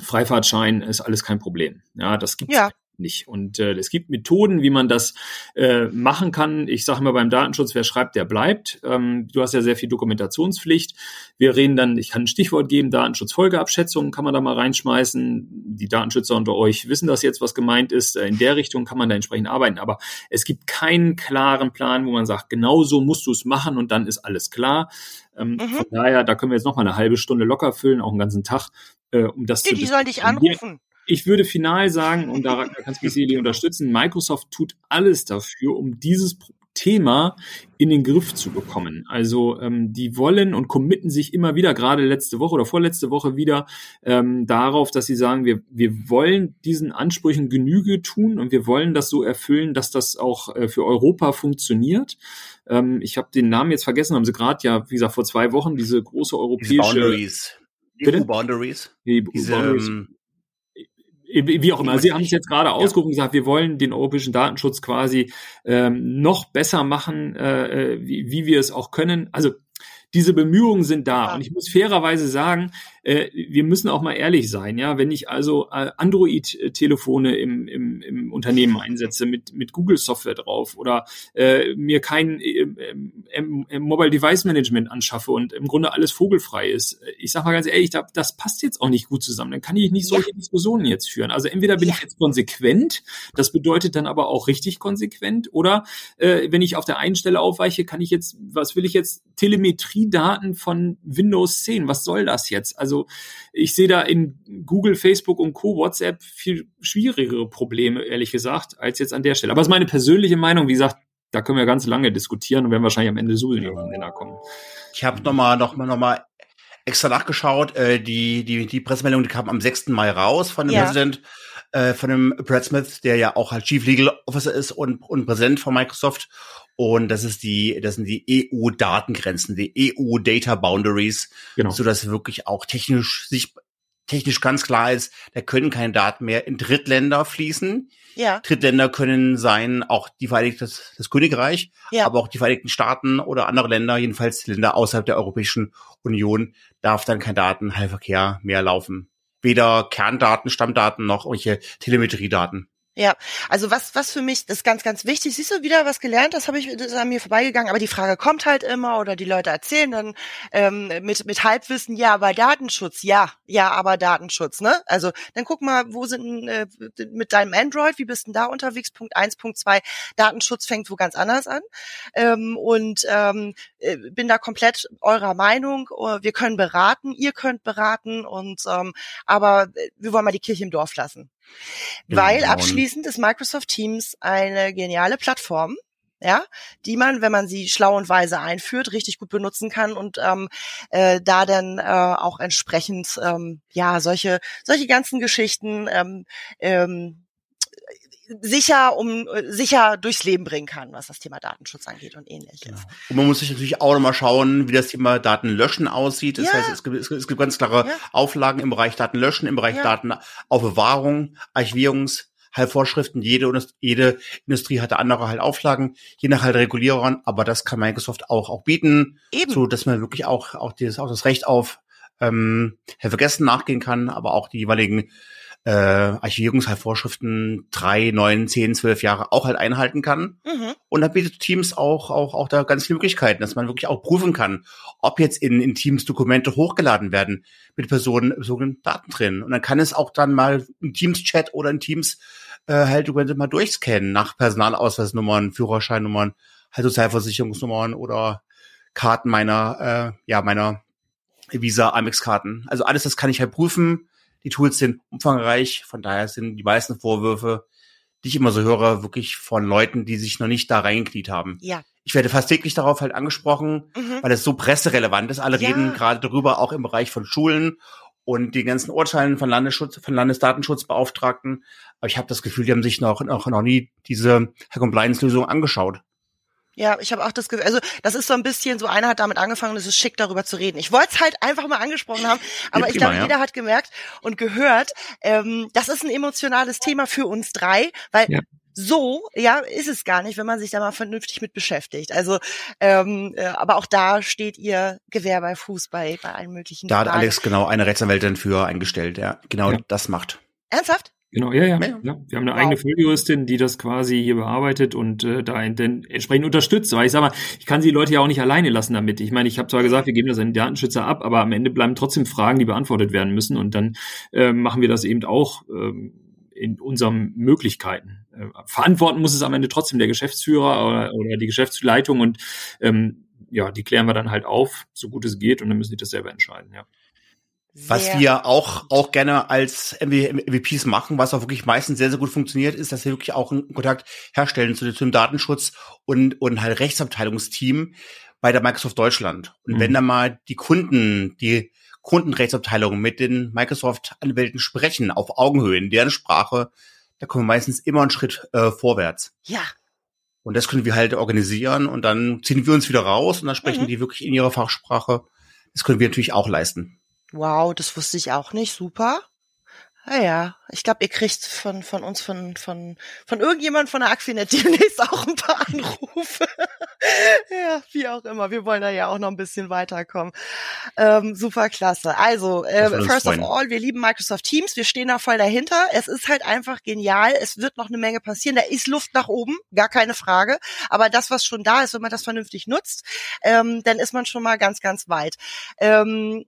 Freifahrtschein ist alles kein Problem. Ja, das gibt's ja nicht. Und äh, es gibt Methoden, wie man das äh, machen kann. Ich sage immer beim Datenschutz, wer schreibt, der bleibt. Ähm, du hast ja sehr viel Dokumentationspflicht. Wir reden dann, ich kann ein Stichwort geben, Datenschutzfolgeabschätzung kann man da mal reinschmeißen. Die Datenschützer unter euch wissen das jetzt, was gemeint ist. Äh, in der Richtung kann man da entsprechend arbeiten. Aber es gibt keinen klaren Plan, wo man sagt, genau so musst du es machen und dann ist alles klar. Ähm, mhm. Von daher, da können wir jetzt noch mal eine halbe Stunde locker füllen, auch einen ganzen Tag, äh, um das die, zu Die soll dich anrufen ich würde final sagen, und da, kannst du mich Seli unterstützen, Microsoft tut alles dafür, um dieses Thema in den Griff zu bekommen. Also ähm, die wollen und committen sich immer wieder, gerade letzte Woche oder vorletzte Woche wieder, ähm, darauf, dass sie sagen, wir, wir wollen diesen Ansprüchen Genüge tun und wir wollen das so erfüllen, dass das auch äh, für Europa funktioniert. Ähm, ich habe den Namen jetzt vergessen, haben sie gerade ja, wie gesagt, vor zwei Wochen diese große europäische... Boundaries. Bitte? Boundaries. Die Diese, Boundaries. Ähm, wie auch immer. Sie haben es jetzt gerade ausgerufen und gesagt, wir wollen den europäischen Datenschutz quasi ähm, noch besser machen, äh, äh wie, wie wir es auch können. Also diese Bemühungen sind da. Und ich muss fairerweise sagen, äh, wir müssen auch mal ehrlich sein, ja, wenn ich also äh, Android-Telefone im, im, im Unternehmen einsetze mit, mit Google-Software drauf oder äh, mir kein äh, äh, Mobile Device Management anschaffe und im Grunde alles vogelfrei ist, ich sag mal ganz ehrlich, das passt jetzt auch nicht gut zusammen. Dann kann ich nicht solche ja. Diskussionen jetzt führen. Also entweder bin ja. ich jetzt konsequent, das bedeutet dann aber auch richtig konsequent, oder äh, wenn ich auf der einen Stelle aufweiche, kann ich jetzt, was will ich jetzt, Telemetriedaten von Windows 10, was soll das jetzt? Also also ich sehe da in Google, Facebook und Co. WhatsApp viel schwierigere Probleme, ehrlich gesagt, als jetzt an der Stelle. Aber es ist meine persönliche Meinung. Wie gesagt, da können wir ganz lange diskutieren und werden wahrscheinlich am Ende so in den kommen. Ich habe nochmal noch mal, noch mal extra nachgeschaut. Äh, die, die, die Pressemeldung die kam am 6. Mai raus von dem ja. Präsident, äh, von dem Brad Smith, der ja auch halt Chief Legal Officer ist und, und Präsident von Microsoft. Und das ist die, das sind die EU-Datengrenzen, die EU-Data Boundaries, genau. so dass wirklich auch technisch sich technisch ganz klar ist, da können keine Daten mehr in Drittländer fließen. Ja. Drittländer können sein auch die Vereinigte das, das Königreich, ja. aber auch die Vereinigten Staaten oder andere Länder, jedenfalls Länder außerhalb der Europäischen Union, darf dann kein Datenverkehr mehr laufen. Weder Kerndaten, Stammdaten noch irgendwelche Telemetriedaten. Ja, also was, was für mich das ist ganz, ganz wichtig. Siehst du wieder was gelernt? Das habe ich, das ist an mir vorbeigegangen. Aber die Frage kommt halt immer oder die Leute erzählen dann ähm, mit mit Halbwissen. Ja, aber Datenschutz. Ja, ja, aber Datenschutz. Ne? Also dann guck mal, wo sind äh, mit deinem Android? Wie bist denn da unterwegs? Punkt eins, Punkt zwei. Datenschutz fängt wo ganz anders an. Ähm, und ähm, äh, bin da komplett eurer Meinung. Oh, wir können beraten, ihr könnt beraten und ähm, aber äh, wir wollen mal die Kirche im Dorf lassen. Genau. Weil abschließend ist Microsoft Teams eine geniale Plattform, ja, die man, wenn man sie schlau und weise einführt, richtig gut benutzen kann und ähm, äh, da dann äh, auch entsprechend ähm, ja solche solche ganzen Geschichten ähm, ähm, sicher um sicher durchs Leben bringen kann, was das Thema Datenschutz angeht und ähnliches. Genau. Und man muss sich natürlich auch nochmal schauen, wie das Thema Datenlöschen aussieht. Das ja. heißt, es gibt, es gibt ganz klare ja. Auflagen im Bereich Datenlöschen, im Bereich ja. Datenaufbewahrung, Archivierungs halt Vorschriften. Jede, jede Industrie hatte andere halt Auflagen, je nach halt Regulierern. Aber das kann Microsoft auch, auch bieten, Eben. so dass man wirklich auch, auch, dieses, auch das Recht auf ähm, Vergessen nachgehen kann, aber auch die jeweiligen äh, Archivierungsvorschriften drei, neun, zehn, zwölf Jahre auch halt einhalten kann. Mhm. Und da bietet Teams auch, auch, auch da ganz viele Möglichkeiten, dass man wirklich auch prüfen kann, ob jetzt in, in Teams Dokumente hochgeladen werden mit personenbezogenen Daten drin. Und dann kann es auch dann mal in Teams-Chat oder in Teams äh, halt Dokumente mal durchscannen nach Personalausweisnummern, Führerscheinnummern, halt Sozialversicherungsnummern oder Karten meiner, äh, ja, meiner Visa, Amex-Karten. Also alles das kann ich halt prüfen die Tools sind umfangreich, von daher sind die meisten Vorwürfe, die ich immer so höre, wirklich von Leuten, die sich noch nicht da reingekniet haben. Ja. Ich werde fast täglich darauf halt angesprochen, mhm. weil es so presserelevant ist. Alle ja. reden gerade darüber, auch im Bereich von Schulen und die ganzen Urteilen von Landesschutz, von Landesdatenschutzbeauftragten. Aber ich habe das Gefühl, die haben sich noch, noch, noch nie diese Compliance-Lösung angeschaut. Ja, ich habe auch das Gefühl, also das ist so ein bisschen, so einer hat damit angefangen, es ist schick, darüber zu reden. Ich wollte es halt einfach mal angesprochen haben, aber ich glaube, ja. jeder hat gemerkt und gehört, ähm, das ist ein emotionales Thema für uns drei, weil ja. so, ja, ist es gar nicht, wenn man sich da mal vernünftig mit beschäftigt. Also, ähm, äh, aber auch da steht ihr Gewehr bei Fuß bei, bei allen möglichen Da Fragen. hat Alex genau eine Rechtsanwältin für eingestellt, ja, genau ja. das macht. Ernsthaft? Genau, ja, ja, ja. Wir haben eine wow. eigene Volljuristin, die das quasi hier bearbeitet und äh, da dann entsprechend unterstützt. Weil ich sag mal, ich kann die Leute ja auch nicht alleine lassen damit. Ich meine, ich habe zwar gesagt, wir geben das an den Datenschützer ab, aber am Ende bleiben trotzdem Fragen, die beantwortet werden müssen. Und dann äh, machen wir das eben auch ähm, in unseren Möglichkeiten. Äh, verantworten muss es am Ende trotzdem der Geschäftsführer oder, oder die Geschäftsleitung und ähm, ja, die klären wir dann halt auf, so gut es geht, und dann müssen die das selber entscheiden, ja. Was wir auch, auch gerne als MVPs machen, was auch wirklich meistens sehr, sehr gut funktioniert, ist, dass wir wirklich auch einen Kontakt herstellen zu, dem Datenschutz und, und halt Rechtsabteilungsteam bei der Microsoft Deutschland. Und mhm. wenn da mal die Kunden, die Kundenrechtsabteilung mit den Microsoft-Anwälten sprechen, auf Augenhöhe, in deren Sprache, da kommen wir meistens immer einen Schritt äh, vorwärts. Ja. Und das können wir halt organisieren und dann ziehen wir uns wieder raus und dann sprechen mhm. die wirklich in ihrer Fachsprache. Das können wir natürlich auch leisten. Wow, das wusste ich auch nicht. Super. Ah ja, ich glaube, ihr kriegt von, von uns, von, von, von irgendjemand von der Aquinet [LAUGHS] demnächst auch ein paar Anrufe. [LAUGHS] ja, wie auch immer. Wir wollen da ja auch noch ein bisschen weiterkommen. Ähm, super klasse. Also, äh, first of all, wir lieben Microsoft Teams. Wir stehen da voll dahinter. Es ist halt einfach genial. Es wird noch eine Menge passieren. Da ist Luft nach oben, gar keine Frage. Aber das, was schon da ist, wenn man das vernünftig nutzt, ähm, dann ist man schon mal ganz, ganz weit. Ähm,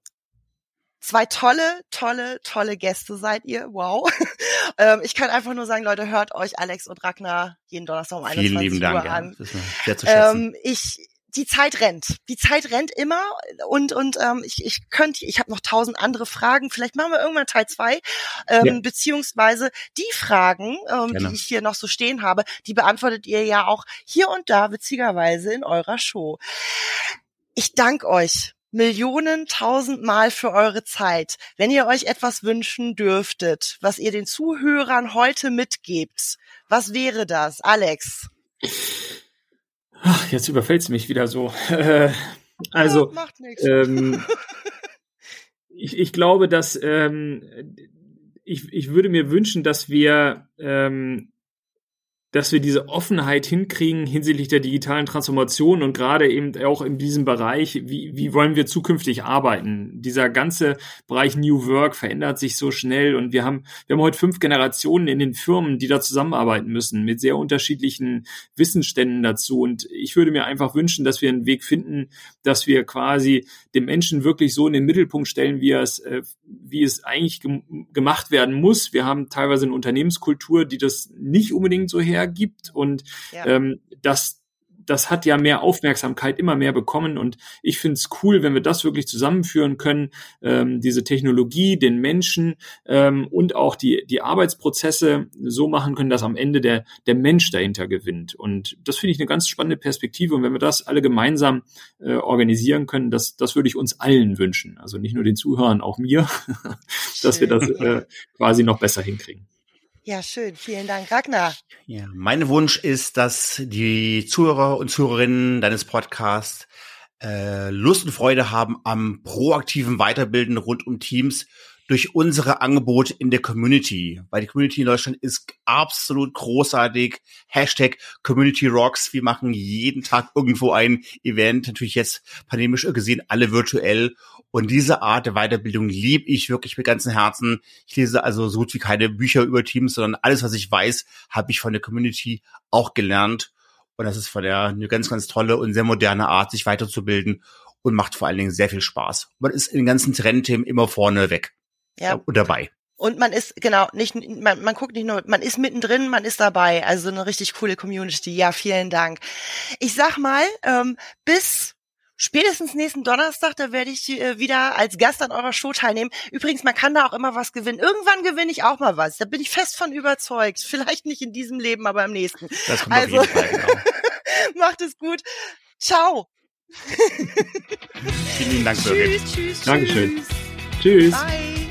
Zwei tolle, tolle, tolle Gäste seid ihr. Wow. [LAUGHS] ähm, ich kann einfach nur sagen, Leute, hört euch Alex und Ragnar jeden Donnerstag um 21 Vielen lieben Dank, an. Ja. sehr zu schätzen. Ähm, ich, die Zeit rennt. Die Zeit rennt immer und und ähm, ich, ich könnte, ich habe noch tausend andere Fragen. Vielleicht machen wir irgendwann Teil zwei, ähm, ja. beziehungsweise die Fragen, ähm, die ich hier noch so stehen habe, die beantwortet ihr ja auch hier und da witzigerweise in eurer Show. Ich danke euch Millionen tausendmal für eure Zeit. Wenn ihr euch etwas wünschen dürftet, was ihr den Zuhörern heute mitgebt, was wäre das, Alex? Ach, jetzt überfällt es mich wieder so. Äh, also, ja, ähm, [LAUGHS] ich, ich glaube, dass ähm, ich, ich würde mir wünschen, dass wir ähm, dass wir diese Offenheit hinkriegen hinsichtlich der digitalen Transformation und gerade eben auch in diesem Bereich, wie, wie wollen wir zukünftig arbeiten? Dieser ganze Bereich New Work verändert sich so schnell und wir haben, wir haben heute fünf Generationen in den Firmen, die da zusammenarbeiten müssen, mit sehr unterschiedlichen Wissensständen dazu. Und ich würde mir einfach wünschen, dass wir einen Weg finden, dass wir quasi den Menschen wirklich so in den Mittelpunkt stellen, wie es, äh, wie es eigentlich gemacht werden muss. Wir haben teilweise eine Unternehmenskultur, die das nicht unbedingt so her gibt und ja. ähm, das das hat ja mehr Aufmerksamkeit immer mehr bekommen und ich finde es cool, wenn wir das wirklich zusammenführen können, ähm, diese Technologie, den Menschen ähm, und auch die, die Arbeitsprozesse so machen können, dass am Ende der, der Mensch dahinter gewinnt. Und das finde ich eine ganz spannende Perspektive und wenn wir das alle gemeinsam äh, organisieren können, das, das würde ich uns allen wünschen. Also nicht nur den Zuhörern, auch mir, [LAUGHS] dass wir das äh, quasi noch besser hinkriegen. Ja, schön. Vielen Dank, Ragnar. Ja, mein Wunsch ist, dass die Zuhörer und Zuhörerinnen deines Podcasts äh, Lust und Freude haben am proaktiven Weiterbilden rund um Teams durch unsere Angebote in der Community. Weil die Community in Deutschland ist absolut großartig. Hashtag Community Rocks. Wir machen jeden Tag irgendwo ein Event. Natürlich jetzt pandemisch gesehen alle virtuell. Und diese Art der Weiterbildung liebe ich wirklich mit ganzem Herzen. Ich lese also so gut wie keine Bücher über Teams, sondern alles, was ich weiß, habe ich von der Community auch gelernt. Und das ist von der eine ganz, ganz tolle und sehr moderne Art, sich weiterzubilden und macht vor allen Dingen sehr viel Spaß. Man ist in den ganzen Trendthemen immer vorne weg ja. und dabei. Und man ist, genau, nicht, man, man guckt nicht nur, man ist mittendrin, man ist dabei. Also eine richtig coole Community. Ja, vielen Dank. Ich sag mal, ähm, bis spätestens nächsten Donnerstag, da werde ich äh, wieder als Gast an eurer Show teilnehmen. Übrigens, man kann da auch immer was gewinnen. Irgendwann gewinne ich auch mal was. Da bin ich fest von überzeugt. [LAUGHS] Vielleicht nicht in diesem Leben, aber im nächsten. Das kommt also, auf jeden Fall, genau. [LAUGHS] macht es gut. Ciao. Vielen Dank, Birgit. Tschüss, tschüss, Dankeschön. Tschüss. Bye.